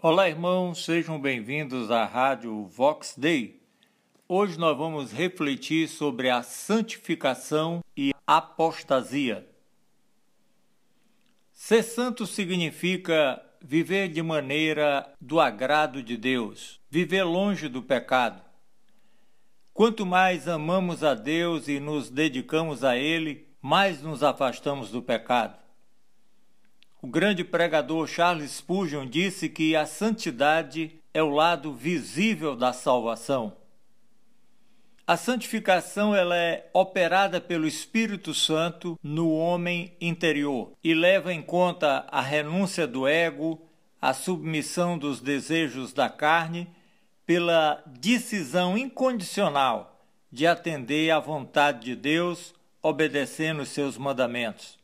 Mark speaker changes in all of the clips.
Speaker 1: Olá, irmãos, sejam bem-vindos à Rádio Vox Day. Hoje nós vamos refletir sobre a santificação e apostasia. Ser santo significa viver de maneira do agrado de Deus, viver longe do pecado. Quanto mais amamos a Deus e nos dedicamos a Ele, mais nos afastamos do pecado. O grande pregador Charles Spurgeon disse que a santidade é o lado visível da salvação. A santificação ela é operada pelo Espírito Santo no homem interior e leva em conta a renúncia do ego, a submissão dos desejos da carne, pela decisão incondicional de atender à vontade de Deus, obedecendo os seus mandamentos.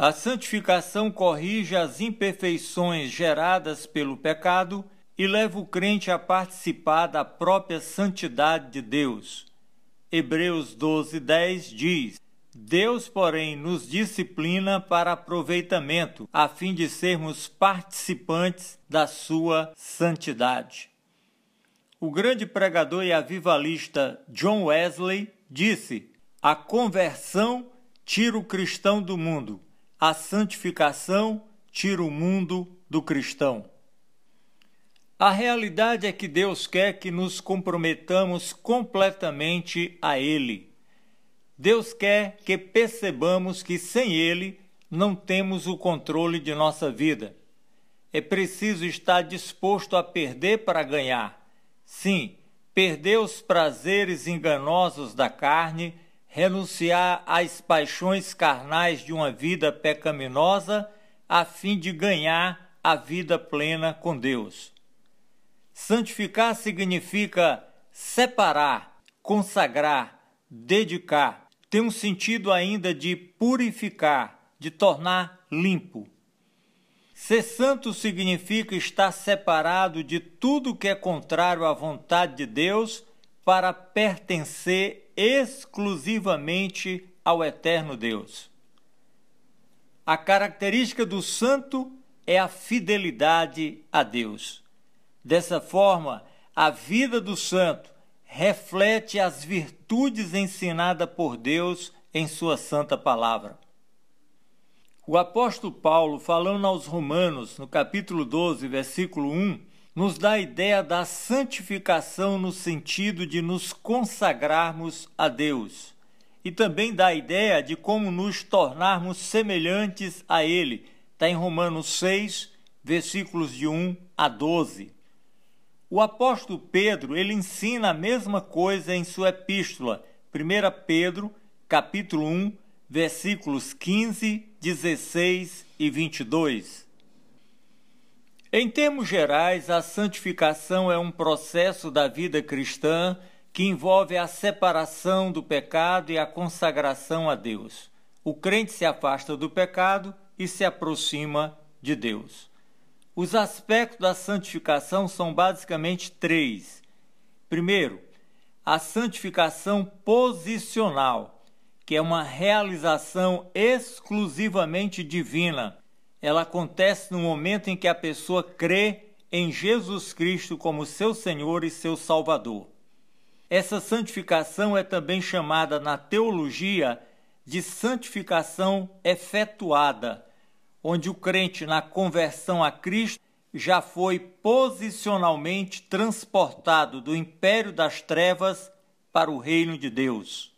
Speaker 1: A santificação corrige as imperfeições geradas pelo pecado e leva o crente a participar da própria santidade de Deus. Hebreus 12:10 diz: Deus, porém, nos disciplina para aproveitamento, a fim de sermos participantes da sua santidade. O grande pregador e avivalista John Wesley disse: A conversão tira o cristão do mundo a santificação tira o mundo do cristão. A realidade é que Deus quer que nos comprometamos completamente a Ele. Deus quer que percebamos que sem Ele não temos o controle de nossa vida. É preciso estar disposto a perder para ganhar. Sim, perder os prazeres enganosos da carne renunciar às paixões carnais de uma vida pecaminosa a fim de ganhar a vida plena com Deus. Santificar significa separar, consagrar, dedicar. Tem um sentido ainda de purificar, de tornar limpo. Ser santo significa estar separado de tudo que é contrário à vontade de Deus para pertencer exclusivamente ao eterno Deus. A característica do santo é a fidelidade a Deus. Dessa forma, a vida do santo reflete as virtudes ensinadas por Deus em Sua santa palavra. O apóstolo Paulo, falando aos Romanos, no capítulo 12, versículo 1, nos dá a ideia da santificação no sentido de nos consagrarmos a Deus e também dá a ideia de como nos tornarmos semelhantes a Ele. Está em Romanos 6, versículos de 1 a 12. O apóstolo Pedro, ele ensina a mesma coisa em sua epístola, 1 Pedro, capítulo 1, versículos 15, 16 e 22. Em termos gerais, a santificação é um processo da vida cristã que envolve a separação do pecado e a consagração a Deus. O crente se afasta do pecado e se aproxima de Deus. Os aspectos da santificação são basicamente três. Primeiro, a santificação posicional, que é uma realização exclusivamente divina ela acontece no momento em que a pessoa crê em Jesus Cristo como seu Senhor e seu Salvador. Essa santificação é também chamada na teologia de santificação efetuada, onde o crente na conversão a Cristo já foi posicionalmente transportado do império das trevas para o reino de Deus.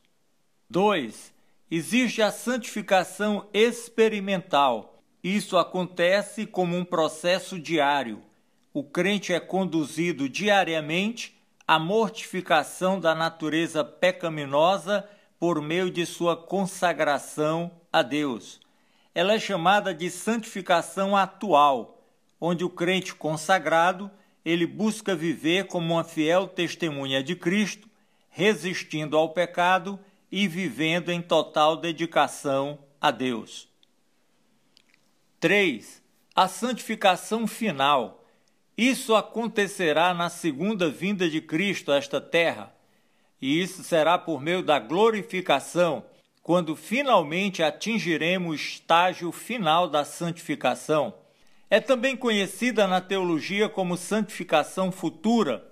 Speaker 1: 2. Existe a santificação experimental, isso acontece como um processo diário. O crente é conduzido diariamente à mortificação da natureza pecaminosa por meio de sua consagração a Deus. Ela é chamada de santificação atual, onde o crente consagrado ele busca viver como uma fiel testemunha de Cristo, resistindo ao pecado e vivendo em total dedicação a Deus. 3. A santificação final. Isso acontecerá na segunda vinda de Cristo a esta terra, e isso será por meio da glorificação, quando finalmente atingiremos o estágio final da santificação. É também conhecida na teologia como santificação futura.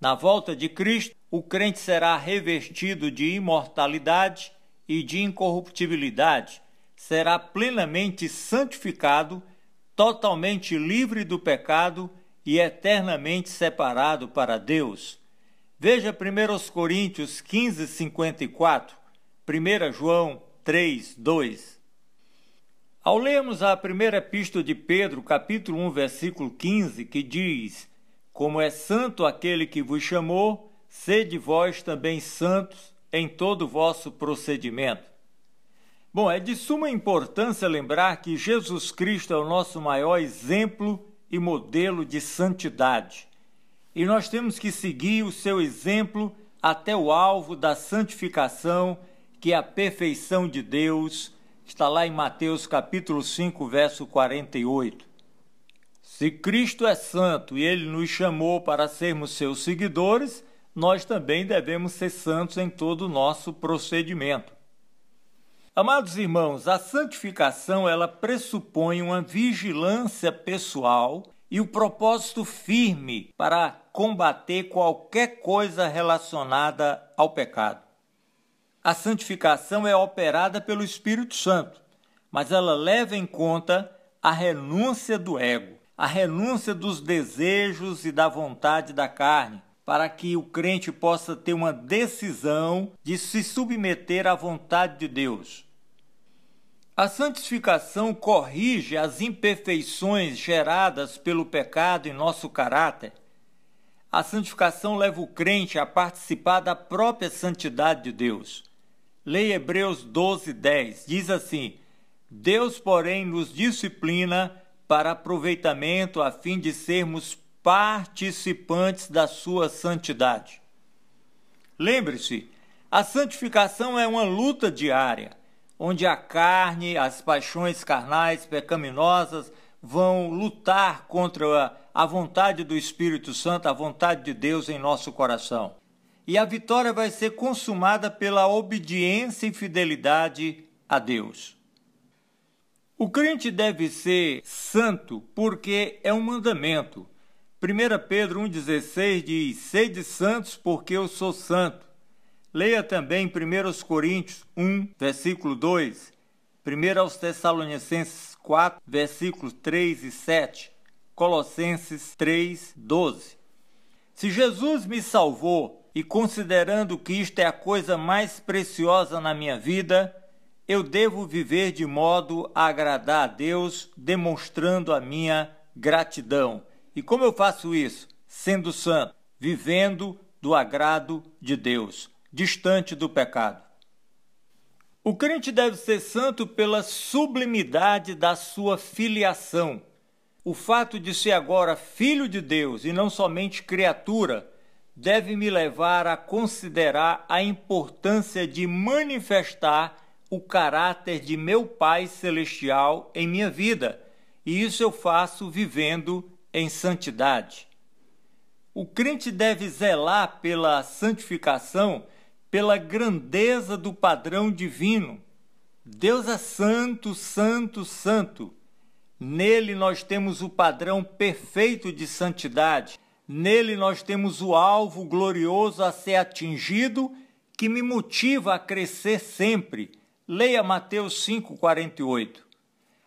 Speaker 1: Na volta de Cristo, o crente será revestido de imortalidade e de incorruptibilidade, será plenamente santificado, totalmente livre do pecado e eternamente separado para Deus. Veja 1 Coríntios 15, 54, 1 João 3, 2. Ao lermos a primeira epístola de Pedro, capítulo 1, versículo 15, que diz: Como é santo aquele que vos chamou, sede vós também santos em todo vosso procedimento. Bom, é de suma importância lembrar que Jesus Cristo é o nosso maior exemplo e modelo de santidade. E nós temos que seguir o seu exemplo até o alvo da santificação, que é a perfeição de Deus, está lá em Mateus capítulo 5, verso 48. Se Cristo é santo e ele nos chamou para sermos seus seguidores, nós também devemos ser santos em todo o nosso procedimento. Amados irmãos, a santificação ela pressupõe uma vigilância pessoal e o propósito firme para combater qualquer coisa relacionada ao pecado. A santificação é operada pelo Espírito Santo, mas ela leva em conta a renúncia do ego, a renúncia dos desejos e da vontade da carne, para que o crente possa ter uma decisão de se submeter à vontade de Deus. A santificação corrige as imperfeições geradas pelo pecado em nosso caráter. A santificação leva o crente a participar da própria santidade de Deus. Leia Hebreus 12, 10. Diz assim: Deus, porém, nos disciplina para aproveitamento a fim de sermos participantes da sua santidade. Lembre-se, a santificação é uma luta diária, onde a carne, as paixões carnais pecaminosas vão lutar contra a vontade do Espírito Santo, a vontade de Deus em nosso coração. E a vitória vai ser consumada pela obediência e fidelidade a Deus. O crente deve ser santo porque é um mandamento. 1 Pedro 1,16 diz: Sede santos, porque eu sou santo. Leia também 1 Coríntios 1, versículo 2, 1 aos Tessalonicenses 4, versículos 3 e 7, Colossenses 3, 12. Se Jesus me salvou e considerando que isto é a coisa mais preciosa na minha vida, eu devo viver de modo a agradar a Deus, demonstrando a minha gratidão. E como eu faço isso? Sendo santo, vivendo do agrado de Deus, distante do pecado. O crente deve ser santo pela sublimidade da sua filiação. O fato de ser agora filho de Deus e não somente criatura deve me levar a considerar a importância de manifestar o caráter de meu Pai Celestial em minha vida. E isso eu faço vivendo em santidade. O crente deve zelar pela santificação, pela grandeza do padrão divino. Deus é santo, santo, santo. Nele nós temos o padrão perfeito de santidade. Nele nós temos o alvo glorioso a ser atingido que me motiva a crescer sempre. Leia Mateus 5:48.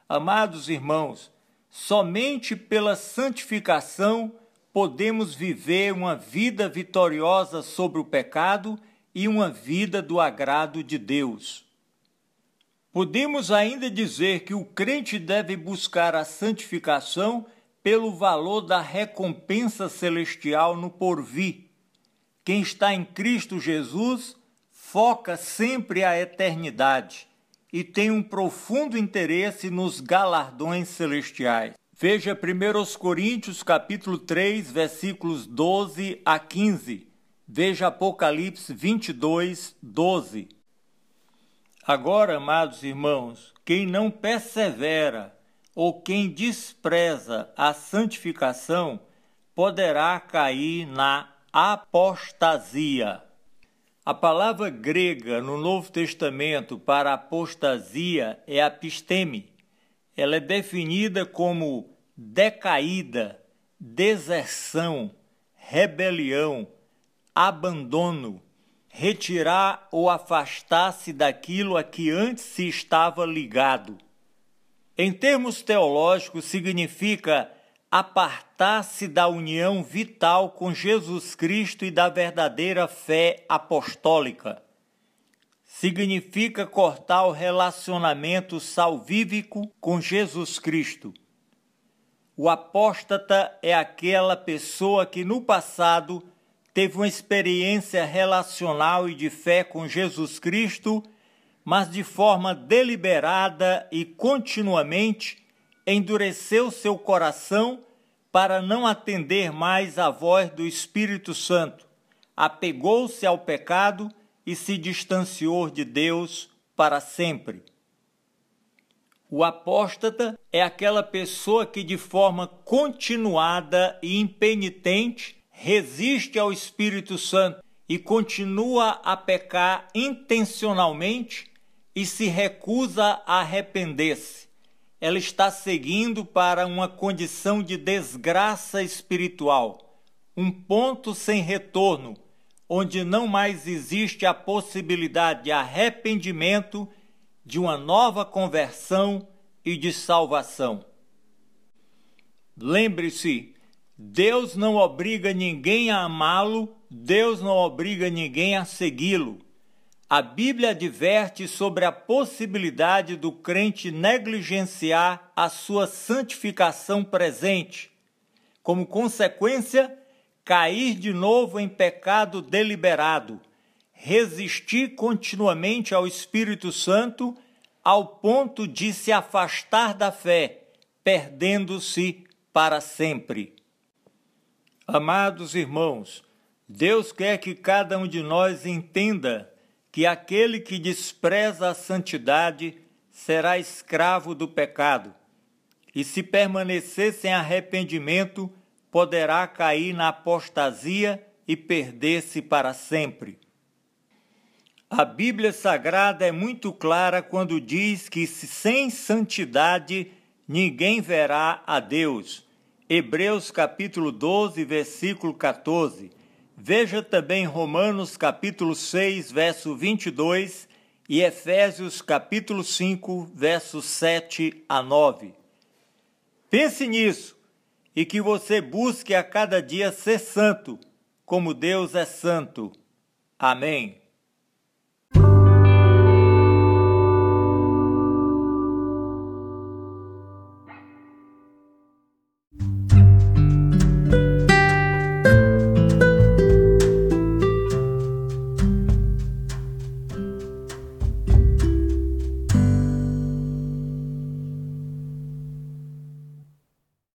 Speaker 1: Amados irmãos, Somente pela santificação podemos viver uma vida vitoriosa sobre o pecado e uma vida do agrado de Deus. Podemos ainda dizer que o crente deve buscar a santificação pelo valor da recompensa celestial no porvir. Quem está em Cristo Jesus foca sempre a eternidade e tem um profundo interesse nos galardões celestiais. Veja 1 Coríntios capítulo 3, versículos 12 a 15. Veja Apocalipse 22, 12. Agora, amados irmãos, quem não persevera ou quem despreza a santificação poderá cair na apostasia. A palavra grega no Novo Testamento para apostasia é apisteme. Ela é definida como decaída, deserção, rebelião, abandono, retirar ou afastar-se daquilo a que antes se estava ligado. Em termos teológicos, significa apartar-se da união vital com Jesus Cristo e da verdadeira fé apostólica. Significa cortar o relacionamento salvífico com Jesus Cristo. O apóstata é aquela pessoa que no passado teve uma experiência relacional e de fé com Jesus Cristo, mas de forma deliberada e continuamente endureceu seu coração para não atender mais à voz do Espírito Santo, apegou-se ao pecado e se distanciou de Deus para sempre. O apóstata é aquela pessoa que, de forma continuada e impenitente, resiste ao Espírito Santo e continua a pecar intencionalmente e se recusa a arrepender-se. Ela está seguindo para uma condição de desgraça espiritual, um ponto sem retorno, onde não mais existe a possibilidade de arrependimento, de uma nova conversão e de salvação. Lembre-se, Deus não obriga ninguém a amá-lo, Deus não obriga ninguém a segui-lo. A Bíblia adverte sobre a possibilidade do crente negligenciar a sua santificação presente. Como consequência, cair de novo em pecado deliberado, resistir continuamente ao Espírito Santo ao ponto de se afastar da fé, perdendo-se para sempre. Amados irmãos, Deus quer que cada um de nós entenda que aquele que despreza a santidade será escravo do pecado, e se permanecer sem arrependimento, poderá cair na apostasia e perder-se para sempre. A Bíblia Sagrada é muito clara quando diz que sem santidade ninguém verá a Deus. Hebreus capítulo 12, versículo 14. Veja também Romanos capítulo 6, verso 22 e Efésios capítulo 5, versos 7 a 9. Pense nisso e que você busque a cada dia ser santo, como Deus é santo. Amém.